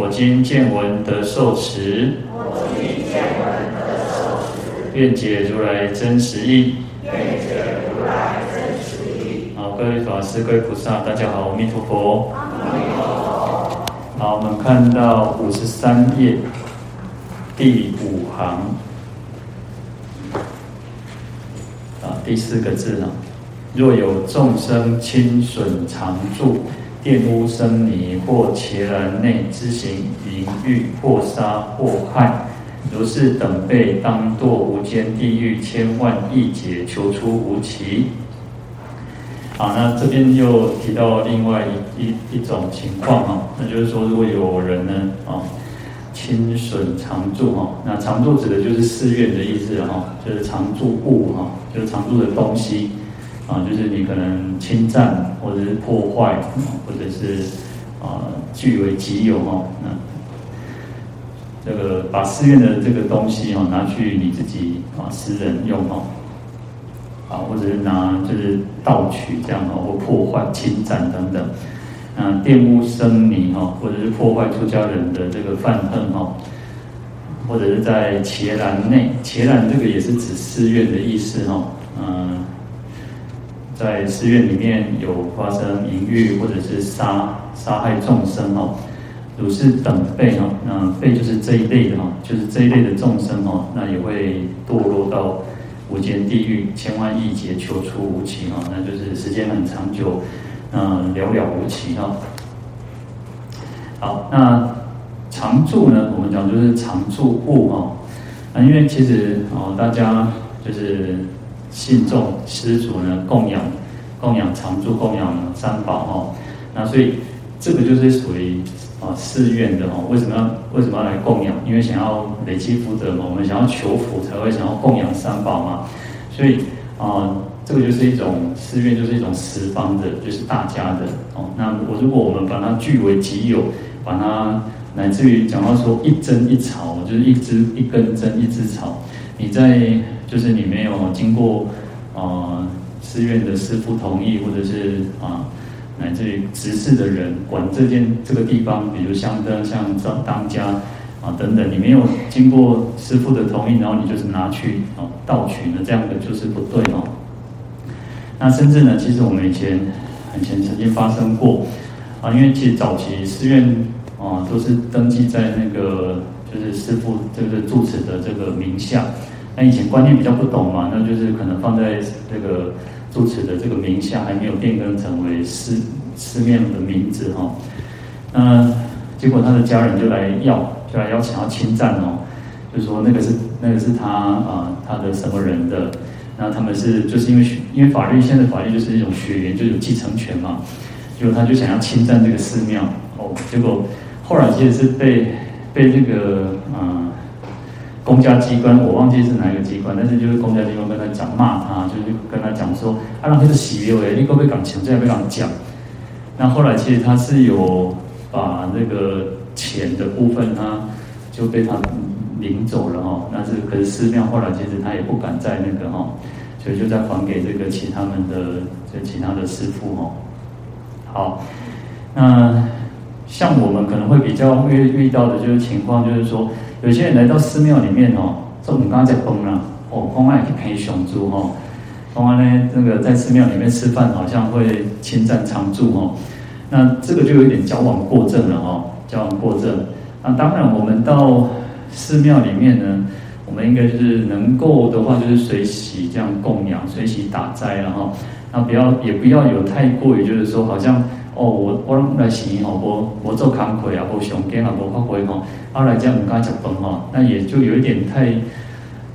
我今见闻得受持，我今见闻得受持愿解如来真实义。好，各位法师、各位菩萨，大家好，阿弥陀佛。好，我们看到五十三页第五行啊，第四个字呢，若有众生侵损常住。玷污僧尼或伽蓝内之行淫欲或杀或害，如是等辈当堕无间地狱千万亿劫，求出无期。好，那这边又提到另外一一一种情况哈，那就是说，如果有人呢啊亲损常住哈，那常住指的就是寺院的意思哈，就是常住物哈，就是常住的东西。啊，就是你可能侵占，或者是破坏，或者是啊据为己有哈。那这个把寺院的这个东西哈拿去你自己啊私人用哈，啊或者是拿就是盗取这样哦，或破坏、侵占等等。啊，玷污僧尼哈，或者是破坏出家人的这个梵行哈，或者是在伽蓝内，伽蓝这个也是指寺院的意思哈，嗯。在寺院里面有发生淫欲或者是杀杀害众生哦，如是等辈哦，那辈就是这一类的哈，就是这一类的众生哦，那也会堕落到无间地狱，千万亿劫求出无期哈，那就是时间很长久，嗯，寥寥无期哈。好，那常住呢？我们讲就是常住物哈，那因为其实哦，大家就是。信众施主呢，供养供养常住，供养三宝哦，那所以这个就是属于啊寺院的哦。为什么要为什么要来供养？因为想要累积福德嘛，我们想要求福才会想要供养三宝嘛。所以啊，这个就是一种寺院，就是一种十方的，就是大家的哦。那我如果我们把它据为己有，把它乃至于讲到说一针一草，就是一枝一根针一枝草，你在。就是你没有经过啊寺院的师父同意，或者是啊乃至于执事的人管这件这个地方，比如香灯像当当家啊等等，你没有经过师父的同意，然后你就是拿去啊盗取呢，这样的就是不对哦。那甚至呢，其实我们以前以前曾经发生过啊，因为其实早期寺院啊都是登记在那个就是师父就是住持的这个名下。那以前观念比较不懂嘛，那就是可能放在这个住持的这个名下，还没有变更成为寺寺庙的名字哈。那结果他的家人就来要，就来邀请要侵占哦，就说那个是那个是他啊他的什么人的，那他们是就是因为因为法律现在法律就是一种血缘就有继承权嘛，结果他就想要侵占这个寺庙哦，结果后来其实是被被这个啊。公家机关我忘记是哪一个机关，但是就是公家机关跟他讲骂他，就是跟他讲说，啊，让他是洗流诶，你可不可以讲钱，这样不敢讲。那后来其实他是有把那个钱的部分，他就被他领走了哈。但是可是寺庙后来其实他也不敢再那个哈，所以就再还给这个其他们的就其他的师傅哈。好，那像我们可能会比较遇遇到的就是情况，就是说。有些人来到寺庙里面哦，说我们刚刚在崩了哦，公爱去陪熊猪哈，公安呢那个在寺庙里面吃饭好像会侵占常住哦，那这个就有点矫枉过正了哈，矫枉过正。那当然我们到寺庙里面呢，我们应该就是能够的话就是随喜这样供养，随喜打斋然后，那不要也不要有太过于就是说好像。哦，我我来洗吼，我我做康亏啊，我上肩啊，我发挥吼，后来这样唔敢吃饭吼，那也就有一点太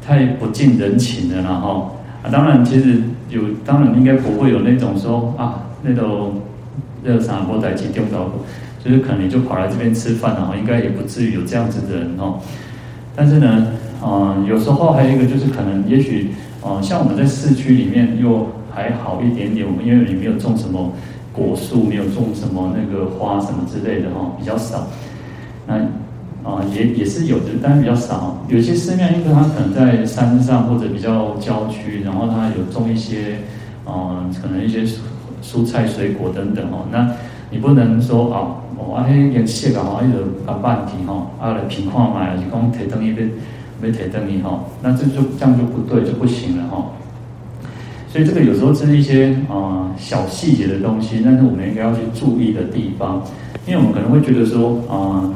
太不近人情了啦吼。啊，当然其实有，当然应该不会有那种说啊，那种那个啥，我在其中头，就是可能就跑来这边吃饭了哈，应该也不至于有这样子的人哦。但是呢，啊、呃，有时候还有一个就是可能，也许啊、呃，像我们在市区里面又还好一点点，我们因为你没有种什么果树，没有种什么那个花什么之类的哈，比较少。那啊、也也是有的，但是比较少。有些寺庙，因为它可能在山上或者比较郊区，然后它有种一些啊、可能一些蔬菜、水果等等哦。那你不能说啊，我啊，那颜色啊，一直搞半天哈，啊来平看嘛，还是讲提灯一边没提灯一哈，那这就这样就不对，就不行了哈。所以这个有时候是一些啊、小细节的东西，但是我们应该要去注意的地方，因为我们可能会觉得说啊。呃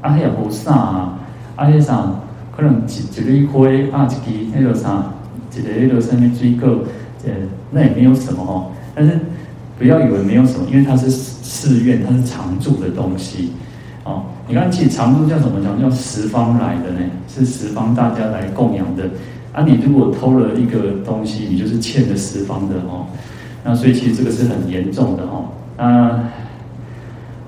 啊，遐也无啥啊，啊，迄啥可能一一蕊花，啊，一支迄个啥，一个迄个上面水果，呃，那也没有什么哦。但是不要以为没有什么，因为它是寺院，它是常住的东西哦。你看，其实常住叫什么讲？叫十方来的呢，是十方大家来供养的。啊，你如果偷了一个东西，你就是欠了十方的哦。那所以其实这个是很严重的哦。那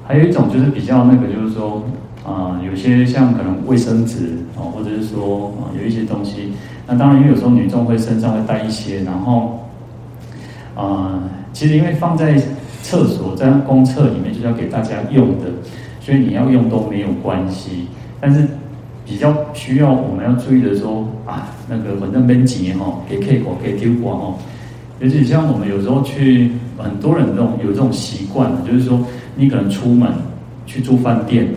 还有一种就是比较那个，就是说。啊、有些像可能卫生纸哦，或者是说啊、有一些东西。那当然，因为有时候女众会身上会带一些，然后啊、其实因为放在厕所，在公厕里面就是要给大家用的，所以你要用都没有关系。但是比较需要我们要注意的说啊，那个反正边几年哈，给 K 过给丢过哈。尤其像我们有时候去，很多人这种有这种习惯，就是说你可能出门去住饭店。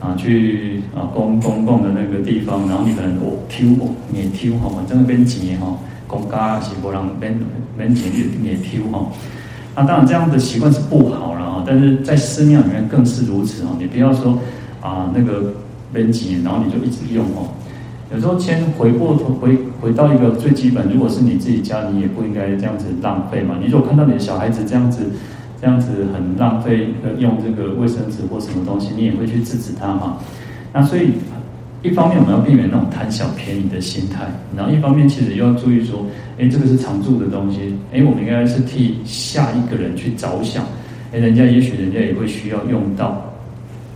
啊，去啊公公共的那个地方，然后你可能哦抽哦也抽哈，真的变钱哈，公家是不让变变钱也也抽哈。那当然这样的习惯是不好了啊，但是在寺庙里面更是如此啊。你不要说啊那个变钱，然后你就一直用哦。有时候先回过头回回到一个最基本，如果是你自己家，你也不应该这样子浪费嘛。你如果看到你的小孩子这样子。这样子很浪费用这个卫生纸或什么东西，你也会去制止他嘛？那所以一方面我们要避免那种贪小便宜的心态，然后一方面其实又要注意说，哎，这个是常住的东西，哎，我们应该是替下一个人去着想，哎，人家也许人家也会需要用到。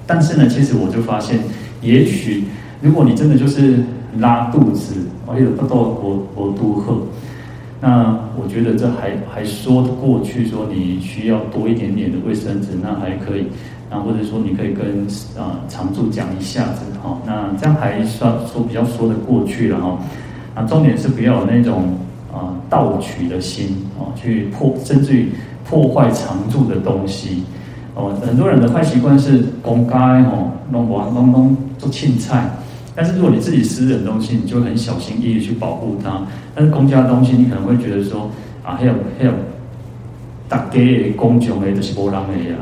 但是呢，其实我就发现，也许如果你真的就是拉肚子，哎呦，不到我我都喝。那我觉得这还还说得过去，说你需要多一点点的卫生纸，那还可以，那或者说你可以跟啊、常住讲一下子哈，那这样还算说比较说得过去了哈。啊重点是不要有那种啊盗取的心哦，去破甚至于破坏常住的东西哦。很多人的坏习惯是公开哦，弄完弄弄做青菜。但是如果你自己私人的东西，你就很小心翼翼去保护它。但是公家的东西，你可能会觉得说啊，还有还有大家的公众的，就是没人的呀，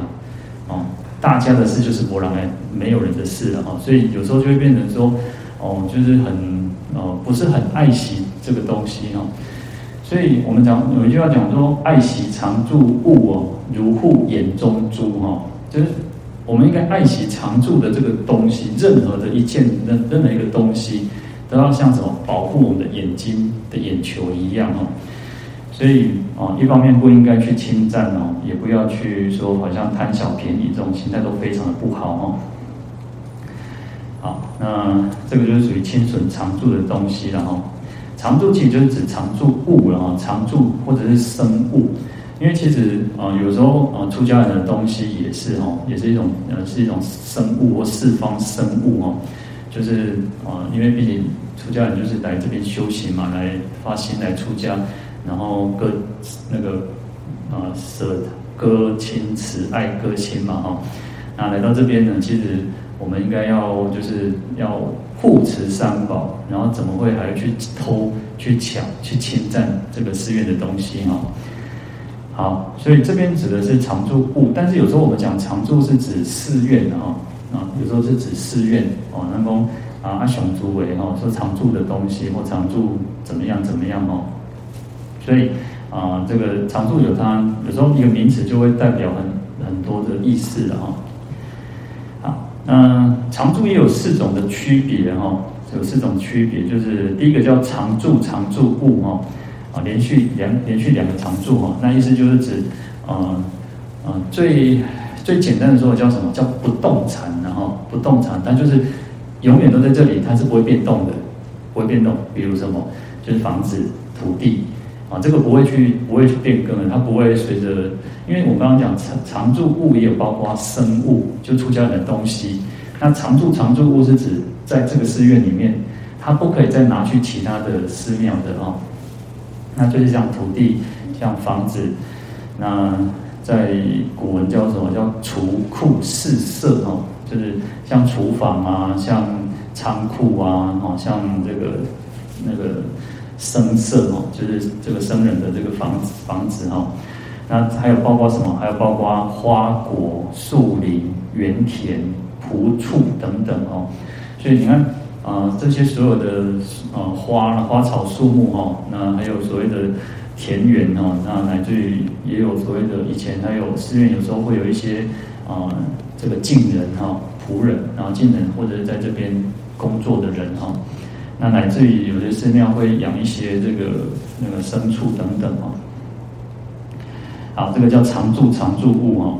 哦，大家的事就是没人的，没有人的事了哈。所以有时候就会变成说，哦，就是很哦，不是很爱惜这个东西哈。所以我们讲有一句话讲说，爱惜常住物哦，如护眼中珠哈，就是。我们应该爱惜常住的这个东西，任何的一件、任任何一个东西，都要像什么保护我们的眼睛的眼球一样哦。所以啊，一方面不应该去侵占哦，也不要去说好像贪小便宜这种心态都非常的不好哦。好，那这个就是属于侵损常住的东西了哈。常住其实就是指常住物了哈，常住或者是生物。因为其实啊、有时候啊、出家人的东西也是哦，也是一种呃，是一种生物或四方生物哦。就是啊、因为毕竟出家人就是来这边修行嘛，来发心来出家，然后各那个啊舍割亲慈爱各亲嘛哈。那来到这边呢，其实我们应该要就是要护持三宝，然后怎么会还去偷、去抢、去侵占这个寺院的东西哈？好，所以这边指的是常住物，但是有时候我们讲常住是指寺院的哈，啊，有时候是指寺院哦，那么啊阿雄诸为哈说常住的东西或常住怎么样怎么样哦，所以啊这个常住有它有时候一个名词就会代表很很多的意思哈。嗯常住也有四种的区别哈，有四种区别，就是第一个叫常住常住物哈。啊，连续两连续两个常住哈，那意思就是指，呃呃最最简单的说叫什么？叫不动产，然后不动产，它就是永远都在这里，它是不会变动的，不会变动。比如什么？就是房子、土地啊，这个不会去不会去变更的，它不会随着，因为我刚刚讲常常住物也有包括生物，就出家人的东西。那常住常住物是指在这个寺院里面，它不可以再拿去其他的寺庙的啊。那就是像土地、像房子，那在古文叫什么？叫厨库四舍哦，就是像厨房啊，像仓库啊，哦，像这个那个僧舍哦，就是这个僧人的这个房子房子哈。那还有包括什么？还有包括花果、树林、园田、仆畜等等哦。所以你看。啊、这些所有的呃花花草树木、哦，那还有所谓的田园哦，那乃至于也有所谓的以前还有寺院有时候会有一些啊、这个近人哈、哦、仆人，然后近人或者是在这边工作的人哈、哦，那乃至于有些寺庙会养一些这个那个牲畜等等哦。好，这个叫常住常住物哦。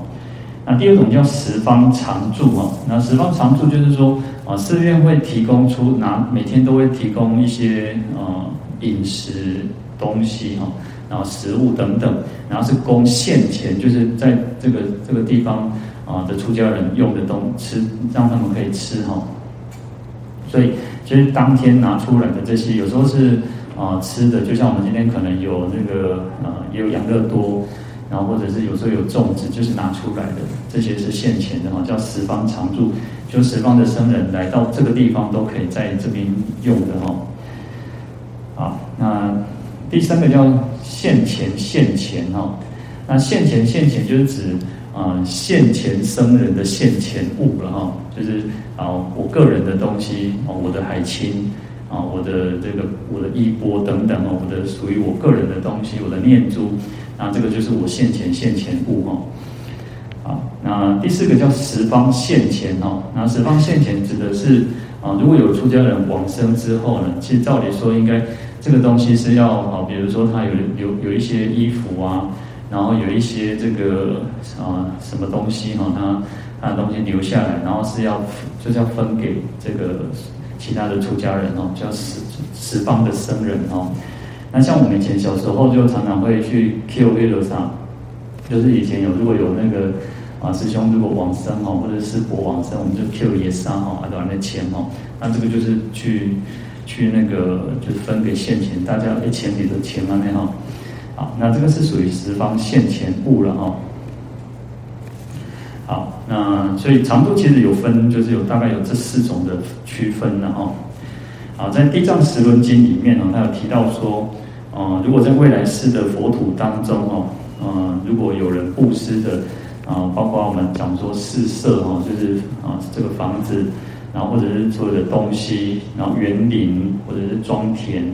那第二种叫十方常住哦，那十方常住就是说。啊，寺院会提供出拿每天都会提供一些呃饮食东西哈，然后食物等等，然后是供现前，就是在这个这个地方啊的出家人用的东吃，让他们可以吃哈。所以就是当天拿出来的这些，有时候是啊吃的，就像我们今天可能有那个呃也有养乐多。然后或者是有时候有粽子，就是拿出来的，这些是现前的哈，叫十方常住，就十方的僧人来到这个地方都可以在这边用的哈。好，那第三个叫现前现前哈，那现前现前就是指啊现前生人的现前物了哈，就是啊我个人的东西啊，我的海青啊，我的这个我的衣钵等等哦，我的属于我个人的东西，我的念珠。那这个就是我现前现前物哈，好，那第四个叫十方现前哈，那十方现前指的是啊，如果有出家人往生之后呢，其实照理说应该这个东西是要啊，比如说他有有有一些衣服啊，然后有一些这个啊什么东西哈，他他的东西留下来，然后是要就是要分给这个其他的出家人哦，叫十十方的僧人哦。那像我们以前小时候就常常会去 Q 月楼上，就是以前有如果有那个啊师兄如果往生哦，或者师伯往生，我们就 Q 爷杀哦，啊多少的钱哦，那这个就是去去那个就是分给现钱，大家一钱里的钱嘛那哈，好，那这个是属于十方现前物了哈。好，那所以长度其实有分，就是有大概有这四种的区分了哈。好，在《地藏十轮经》里面呢，他有提到说。啊，如果在未来世的佛土当中哦，呃，如果有人布施的啊，包括我们讲说四舍哈，就是啊这个房子，然后或者是所有的东西，然后园林或者是庄田，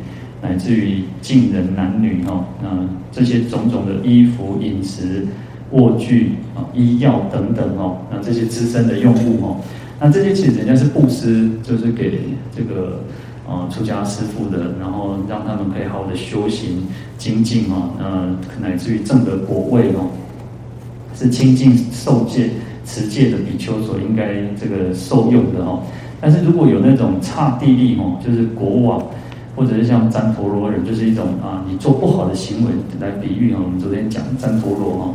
乃至于近人男女哈，那这些种种的衣服、饮食、卧具啊、医药等等哦，那这些资身的用物哦，那这些其实人家是布施，就是给这个。啊，出家师父的，然后让他们可以好好的修行精进哦，呃，乃至于正得果位哦，是清净受戒持戒的比丘所应该这个受用的哦。但是如果有那种刹帝利哦，就是国王，或者是像旃陀罗人，就是一种啊，你做不好的行为来比喻哦。我们昨天讲旃陀罗哦，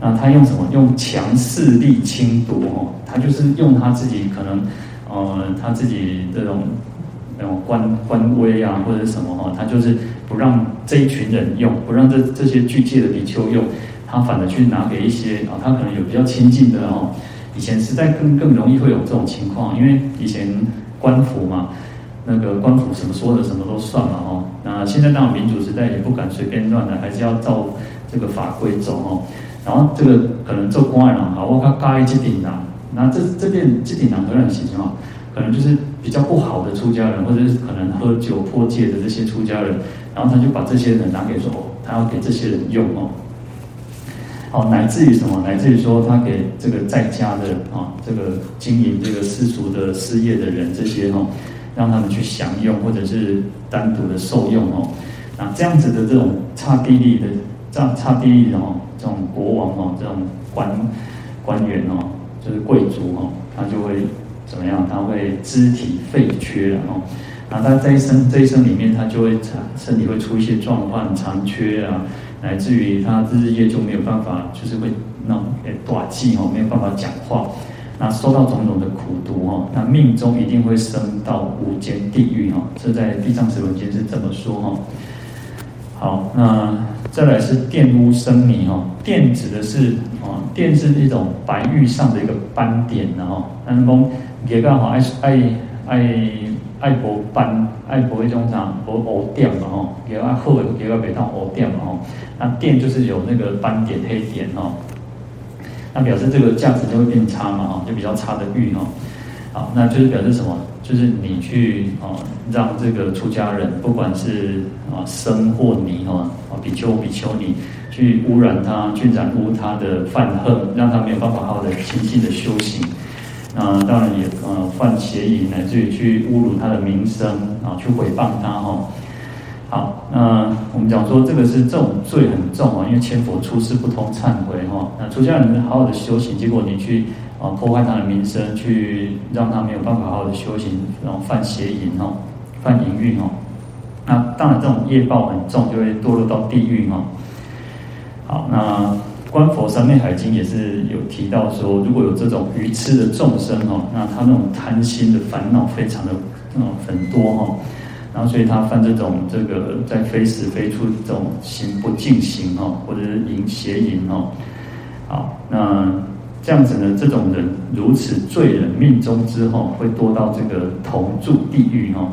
那他用什么？用强势力侵夺哦，他就是用他自己可能呃，他自己这种。那种官官威啊，或者什么哈，他就是不让这一群人用，不让这这些具戒的比丘用，他反而去拿给一些啊，他可能有比较亲近的哦。以前时代更更容易会有这种情况，因为以前官府嘛，那个官府什么说的什么都算了哦。那现在当然民主时代也不敢随便乱的，还是要照这个法规走哦。然后这个可能做官人啊，我靠，加一级顶啊，那这这边级顶啊，很很形象。可能就是比较不好的出家人，或者是可能喝酒破戒的这些出家人，然后他就把这些人拿给说，他要给这些人用哦，哦，乃至于什么？乃至于说他给这个在家的啊，这个经营这个世俗的事业的人，这些哦，让他们去享用，或者是单独的受用哦。那这样子的这种差地利的这样刹帝利的哦，这种国王哦，这种官。官员哦，就是贵族哦，他就会怎么样？他会肢体废缺哦。然后他这一生这一生里面，他就会产身体会出一些状况，残缺啊，乃至于他日夜就没有办法，就是会那种诶短气哦，没有办法讲话。那受到种种的苦毒哦，那命中一定会升到无间地狱哦，这在《地藏十轮经》是这么说哈。好，那再来是玷污生泥哈，靛指的是啊，玷是一种白玉上的一个斑点然后，那讲也刚好爱爱爱爱博斑爱博一种啥博黑点嘛吼，也爱好也爱别当黑点嘛吼，那靛就是有那个斑点黑点哈。那表示这个价值就会变差嘛，哈，就比较差的玉哈，好，那就是表示什么？就是你去啊，让这个出家人，不管是啊僧或尼哈，啊比丘比丘尼，去污染他，去染污他的犯恨，让他没有办法好好的清净的修行。那当然也呃犯邪淫，乃至于去侮辱他的名声啊，去诽谤他哈。好，那我们讲说这个是这种罪很重啊，因为千佛出世不通忏悔哈。那出家人好好的修行，结果你去啊破坏他的名声，去让他没有办法好好的修行，然后犯邪淫哦，犯淫欲哦。那当然这种业报很重，就会堕落到地狱哈。好，那观佛三昧海经也是有提到说，如果有这种愚痴的众生哦，那他那种贪心的烦恼非常的嗯很多哈。后，所以他犯这种这个在非时非处这种行不净行哦，或者是淫邪淫哦。好，那这样子呢，这种人如此罪人命中之后，会堕到这个同住地狱哦。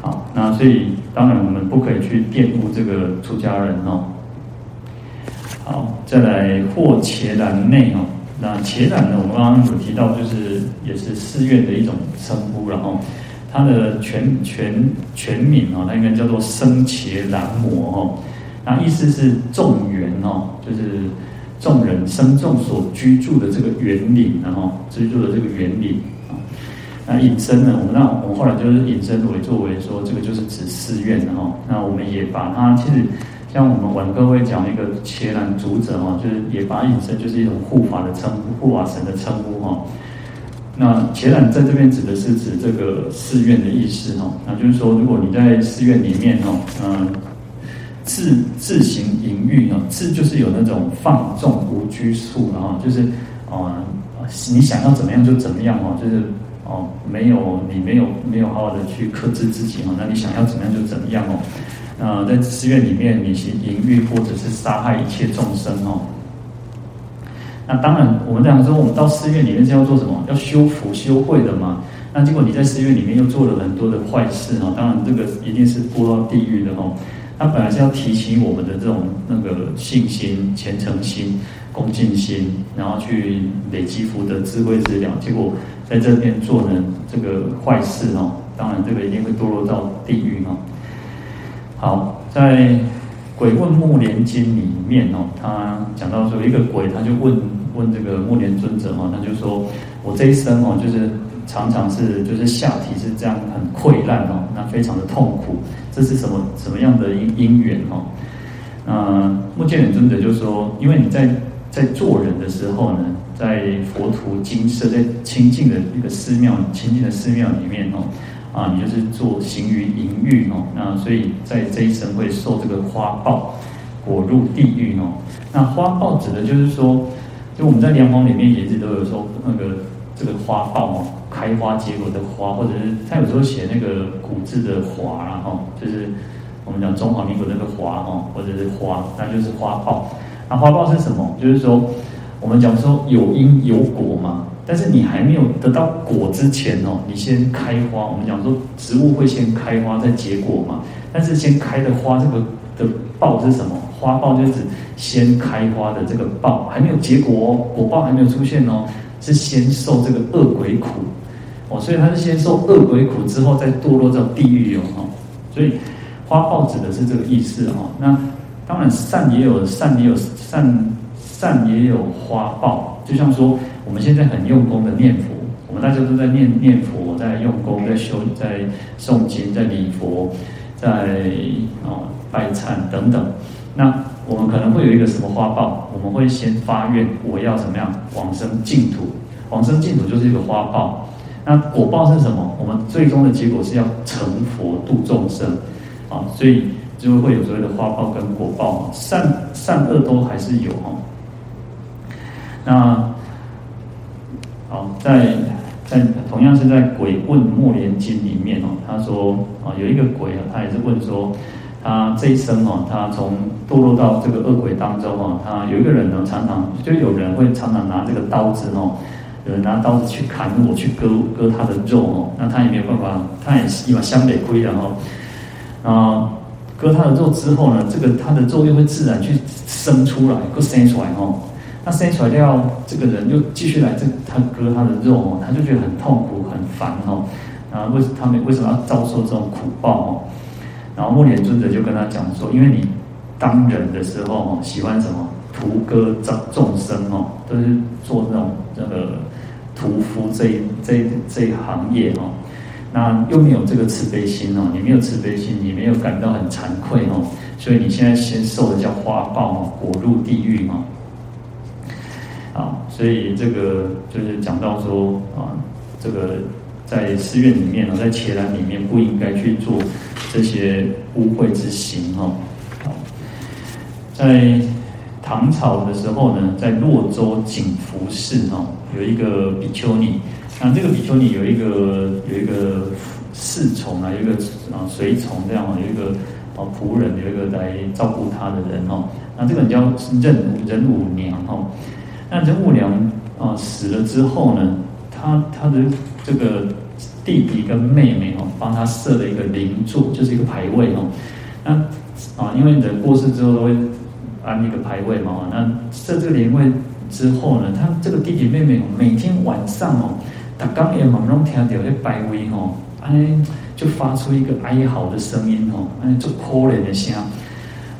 好，那所以当然我们不可以去玷污这个出家人哦。好，再来或伽蓝内哦。那伽蓝呢，我们刚刚有提到，就是也是寺院的一种称呼，然后。它的全全全名哦，它应该叫做僧伽蓝摩哦。那意思是众园哦，就是众人生众所居住的这个园林，然后居住的这个园林啊。那引申呢，我们那我们后来就是引申为作为说，这个就是指寺院的哈。那我们也把它其实像我们晚课会讲一个伽蓝主者哦，就是也把它引申就是一种护法的称呼，护法神的称呼哈。那伽蓝在这边指的是指这个寺院的意思哈，那就是说，如果你在寺院里面哦，嗯，自自行淫欲哦，自就是有那种放纵无拘束然后就是啊，你想要怎么样就怎么样哦，就是哦，没有你没有没有好好的去克制自己哦，那你想要怎么样就怎么样哦，那在寺院里面你行淫欲或者是杀害一切众生哦。那当然，我们这样说，我们到寺院里面是要做什么？要修福修慧的嘛。那结果你在寺院里面又做了很多的坏事哈，当然这个一定是堕到地狱的哈。那本来是要提起我们的这种那个信心、虔诚心、恭敬心，然后去累积福德、智慧资粮。结果在这边做呢这个坏事哈，当然这个一定会堕落到地狱哈。好，在。《鬼问木莲经》里面哦，他讲到说，一个鬼他就问问这个木莲尊者哈，他就说，我这一生哦，就是常常是就是下体是这样很溃烂哦，那非常的痛苦，这是什么什么样的因因缘哦？那目犍连尊者就说，因为你在在做人的时候呢，在佛土精舍，在清净的一个寺庙、清净的寺庙里面哦。啊，你就是做行于淫欲哦，那所以在这一生会受这个花报，果入地狱哦。那花报指的就是说，就我们在莲华里面也是都有说那个这个花报哦，开花结果的花，或者是他有时候写那个古字的华然后就是我们讲中华民国那个华哦，或者是花，那就是花报。那花报是什么？就是说我们讲说有因有果嘛。但是你还没有得到果之前哦，你先开花。我们讲说植物会先开花再结果嘛。但是先开的花，这个的报是什么？花报就是指先开花的这个报，还没有结果，果报还没有出现哦，是先受这个恶鬼苦哦。所以它是先受恶鬼苦之后再堕落到地狱哦。所以花报指的是这个意思哦。那当然善也有善也有善善也有花报，就像说。我们现在很用功的念佛，我们大家都在念念佛，在用功，在修，在诵经，在礼佛，在啊拜忏等等。那我们可能会有一个什么花报，我们会先发愿，我要怎么样往生净土，往生净土就是一个花报。那果报是什么？我们最终的结果是要成佛度众生，啊，所以就会有所谓的花报跟果报，善善恶都还是有哦。那，在在同样是在《鬼问莫莲经》里面哦，他说啊，有一个鬼啊，他也是问说。他这一生哦，他从堕落到这个恶鬼当中哦，他有一个人呢，常常就有人会常常拿这个刀子哦，有人拿刀子去砍我，去割割他的肉哦，那他也没有办法，他也是一把湘北亏的哦，啊，割他的肉之后呢，这个他的肉又会自然去生出来，会生出来哦，那生出来要这个人又继续来这他割他的肉哦，他就觉得很痛苦很烦哦，啊，为他们为什么要遭受这种苦报哦？然后木莲尊者就跟他讲说，因为你当人的时候哦，喜欢什么屠割众众生哦，都是做那种这个屠夫这一这一这一行业哦，那又没有这个慈悲心哦，你没有慈悲心，你没有感到很惭愧哦，所以你现在先受的叫花报哦，果入地狱嘛。啊，所以这个就是讲到说啊，这个。在寺院里面呢，在伽蓝里面不应该去做这些污秽之行哦。在唐朝的时候呢，在洛州景福寺哦，有一个比丘尼。那这个比丘尼有一个有一个侍从啊，有一个啊随从这样啊，有一个啊仆人，有一个来照顾他的人哦。那这个人叫任任武娘哦。那忍武娘啊死了之后呢，他他的。这个弟弟跟妹妹哦，帮他设了一个灵座，就是一个牌位哦。那啊，因为人过世之后都会安一个牌位嘛。那设这个灵位之后呢，他这个弟弟妹妹哦，每天晚上哦，他刚也朦胧听到那牌位哦，哎，就发出一个哀嚎的声音哦，哎，就哭怜的声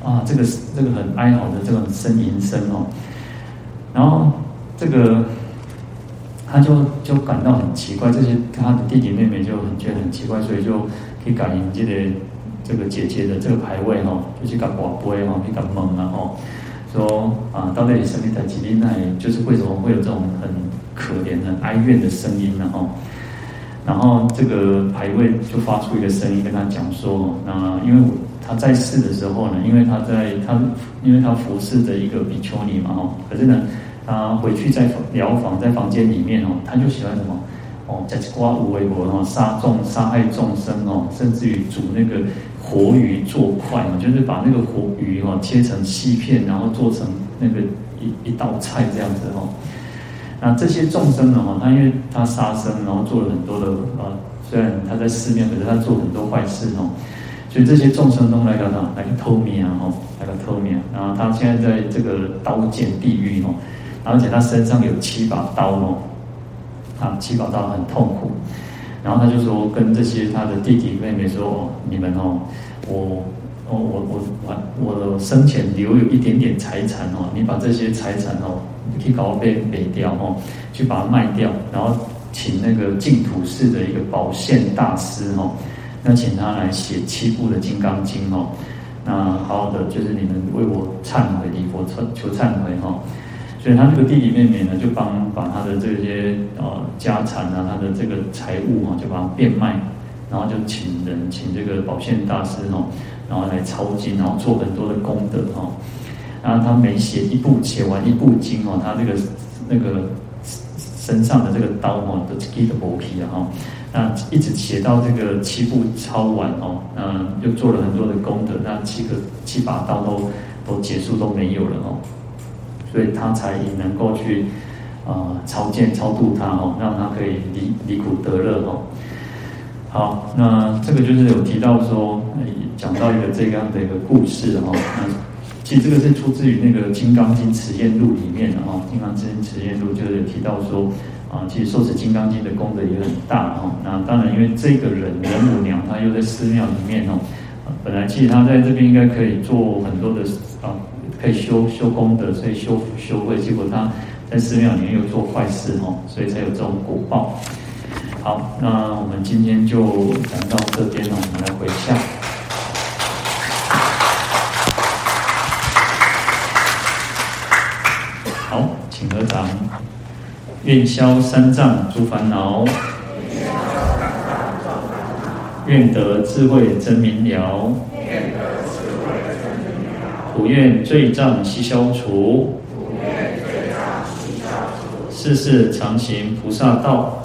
啊，这个这个很哀嚎的这种呻吟声哦。然后这个。他就就感到很奇怪，这些他的弟弟妹妹就很觉得很奇怪，所以就去感应这个这个姐姐的这个牌位哈，就去搞广播哈，去搞懵了哈，说啊，到底生命在吉林那里，就是为什么会有这种很可怜、很哀怨的声音呢？哈，然后这个牌位就发出一个声音跟他讲说，那因为他在世的时候呢，因为他在他因为他服侍着一个比丘尼嘛哈，可是呢。他回去在寮房在房间里面哦，他就喜欢什么哦，在刮无为国哦，杀众杀害众生哦，甚至于煮那个活鱼做块哦，就是把那个活鱼哦切成细片，然后做成那个一一道菜这样子哦。那这些众生呢哈，他因为他杀生，然后做了很多的呃，虽然他在寺庙，可是他做很多坏事哦，所以这些众生都来干嘛？来个偷米啊哦，来个偷命。然后他现在在这个刀剑地狱哦。而且他身上有七把刀哦，啊，七把刀很痛苦。然后他就说，跟这些他的弟弟妹妹说：“哦，你们哦，我，哦，我，我，我，我生前留有一点点财产哦，你把这些财产哦，你可以搞被卖掉哦，去把它卖掉，然后请那个净土寺的一个宝现大师哦，那请他来写七部的《金刚经》哦，那好好的就是你们为我忏悔，礼佛求忏悔哈。”所以他这个弟弟妹妹呢，就帮把他的这些呃家产啊，他的这个财物啊，就把它变卖，然后就请人请这个宝现大师哦，然后来抄经，然后做很多的功德哦。然后他每写一部，写完一部经哦，他这个那个身上的这个刀哦，都记得磨皮了哈。那一直写到这个七部抄完哦，嗯，又做了很多的功德，那七个七把刀都都结束都没有了哦。所以他才能够去啊、呃、超荐超度他哦，让他可以离离苦得乐哦。好，那这个就是有提到说，讲到一个这样的一个故事哦。那其实这个是出自于那个《金刚经持愿录》里面的哦，《金刚经持愿录》就是有提到说啊，其实受持《金刚经》的功德也很大哦。那当然，因为这个人人母娘她又在寺庙里面哦，本来其实她在这边应该可以做很多的啊。可以修修功德，所以修福修慧，结果他在寺庙里面又做坏事哦，所以才有这种果报。好，那我们今天就讲到这边了，我们来回向。好，请合掌，愿消三障诸烦恼，愿得智慧真明了。普愿罪障悉消除，世世常行菩萨道。